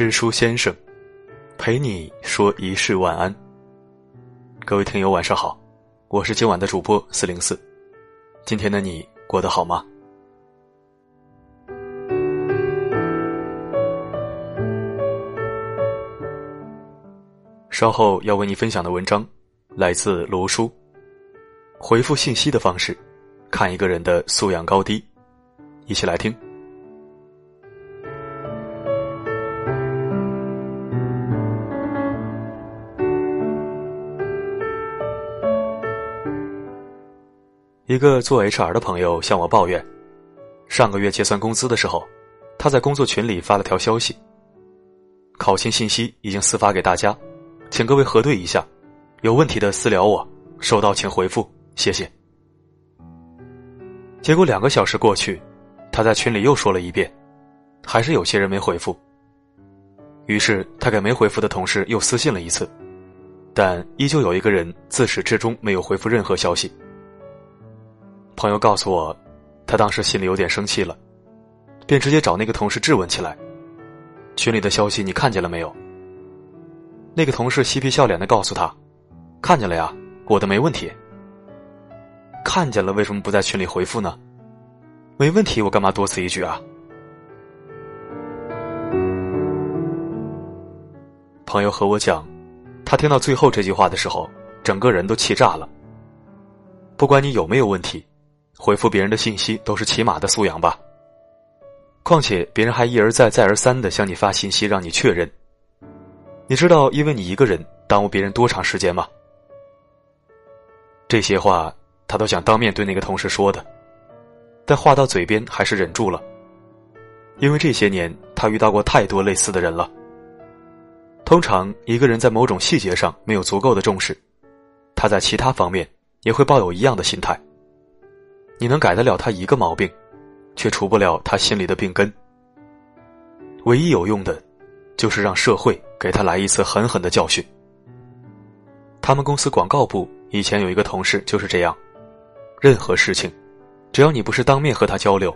知书先生，陪你说一世晚安。各位听友晚上好，我是今晚的主播四零四。今天的你过得好吗？稍后要为你分享的文章来自罗叔。回复信息的方式，看一个人的素养高低。一起来听。一个做 HR 的朋友向我抱怨，上个月结算工资的时候，他在工作群里发了条消息：“考勤信息已经私发给大家，请各位核对一下，有问题的私聊我，收到请回复，谢谢。”结果两个小时过去，他在群里又说了一遍，还是有些人没回复。于是他给没回复的同事又私信了一次，但依旧有一个人自始至终没有回复任何消息。朋友告诉我，他当时心里有点生气了，便直接找那个同事质问起来：“群里的消息你看见了没有？”那个同事嬉皮笑脸的告诉他：“看见了呀，我的没问题。”看见了，为什么不在群里回复呢？没问题，我干嘛多此一举啊？朋友和我讲，他听到最后这句话的时候，整个人都气炸了。不管你有没有问题。回复别人的信息都是起码的素养吧。况且别人还一而再、再而三的向你发信息让你确认。你知道因为你一个人耽误别人多长时间吗？这些话他都想当面对那个同事说的，但话到嘴边还是忍住了。因为这些年他遇到过太多类似的人了。通常一个人在某种细节上没有足够的重视，他在其他方面也会抱有一样的心态。你能改得了他一个毛病，却除不了他心里的病根。唯一有用的，就是让社会给他来一次狠狠的教训。他们公司广告部以前有一个同事就是这样，任何事情，只要你不是当面和他交流，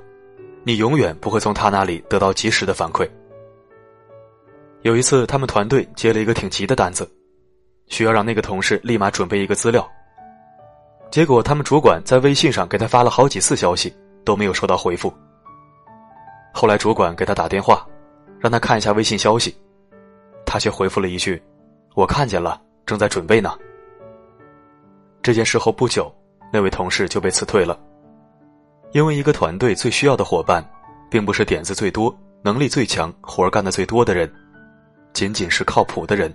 你永远不会从他那里得到及时的反馈。有一次，他们团队接了一个挺急的单子，需要让那个同事立马准备一个资料。结果，他们主管在微信上给他发了好几次消息，都没有收到回复。后来，主管给他打电话，让他看一下微信消息，他却回复了一句：“我看见了，正在准备呢。”这件事后不久，那位同事就被辞退了，因为一个团队最需要的伙伴，并不是点子最多、能力最强、活儿干的最多的人，仅仅是靠谱的人。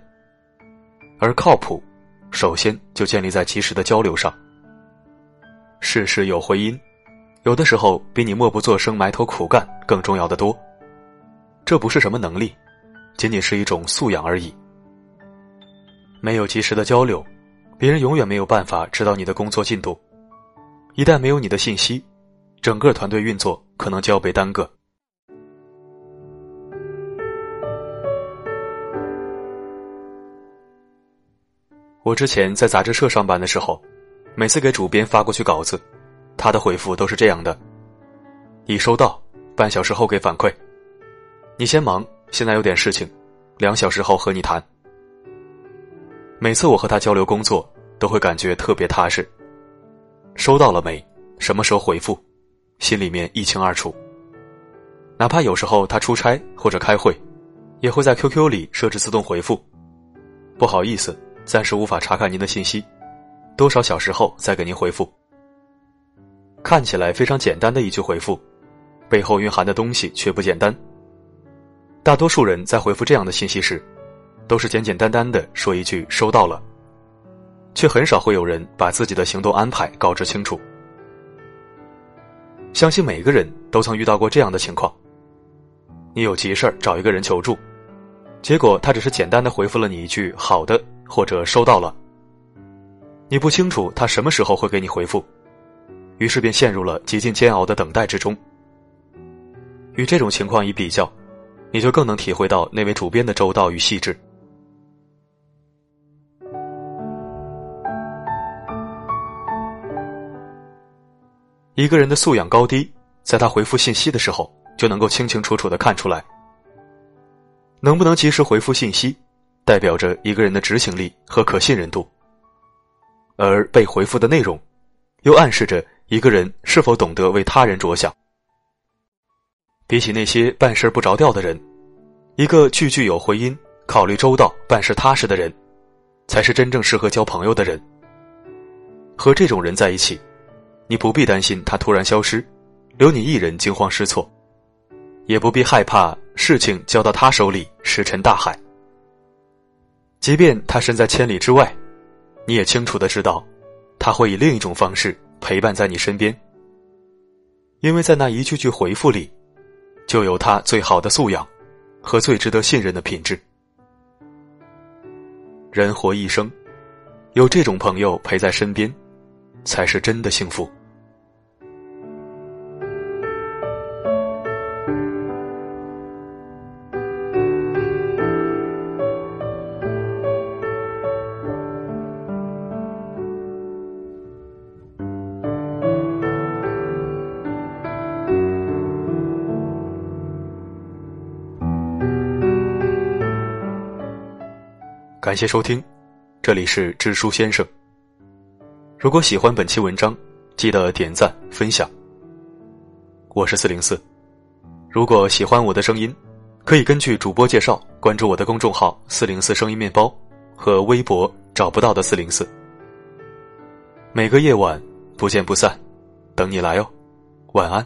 而靠谱，首先就建立在及时的交流上。事事有回音，有的时候比你默不作声、埋头苦干更重要的多。这不是什么能力，仅仅是一种素养而已。没有及时的交流，别人永远没有办法知道你的工作进度。一旦没有你的信息，整个团队运作可能就要被耽搁。我之前在杂志社上班的时候。每次给主编发过去稿子，他的回复都是这样的：“已收到，半小时后给反馈。你先忙，现在有点事情，两小时后和你谈。”每次我和他交流工作，都会感觉特别踏实。收到了没？什么时候回复？心里面一清二楚。哪怕有时候他出差或者开会，也会在 QQ 里设置自动回复。不好意思，暂时无法查看您的信息。多少小时后再给您回复？看起来非常简单的一句回复，背后蕴含的东西却不简单。大多数人在回复这样的信息时，都是简简单单的说一句“收到了”，却很少会有人把自己的行动安排告知清楚。相信每个人都曾遇到过这样的情况：你有急事儿找一个人求助，结果他只是简单的回复了你一句“好的”或者“收到了”。你不清楚他什么时候会给你回复，于是便陷入了极尽煎熬的等待之中。与这种情况一比较，你就更能体会到那位主编的周到与细致。一个人的素养高低，在他回复信息的时候就能够清清楚楚的看出来。能不能及时回复信息，代表着一个人的执行力和可信任度；而被回复的内容，又暗示着一个人是否懂得为他人着想。比起那些办事不着调的人，一个句句有回音、考虑周到、办事踏实的人，才是真正适合交朋友的人。和这种人在一起，你不必担心他突然消失，留你一人惊慌失措，也不必害怕事情交到他手里石沉大海。即便他身在千里之外，你也清楚的知道，他会以另一种方式陪伴在你身边，因为在那一句句回复里。就有他最好的素养，和最值得信任的品质。人活一生，有这种朋友陪在身边，才是真的幸福。感谢收听，这里是知书先生。如果喜欢本期文章，记得点赞分享。我是四零四，如果喜欢我的声音，可以根据主播介绍关注我的公众号“四零四声音面包”和微博“找不到的四零四”。每个夜晚不见不散，等你来哦，晚安。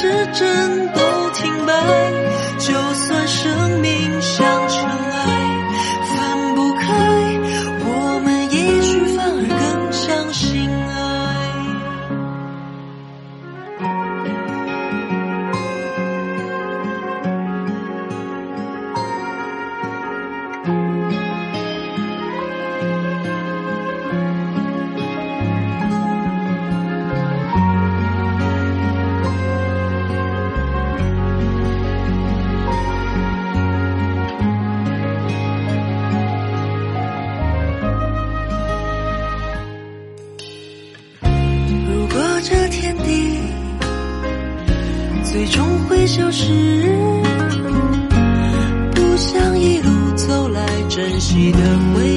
就算最终会消失，不想一路走来珍惜的回。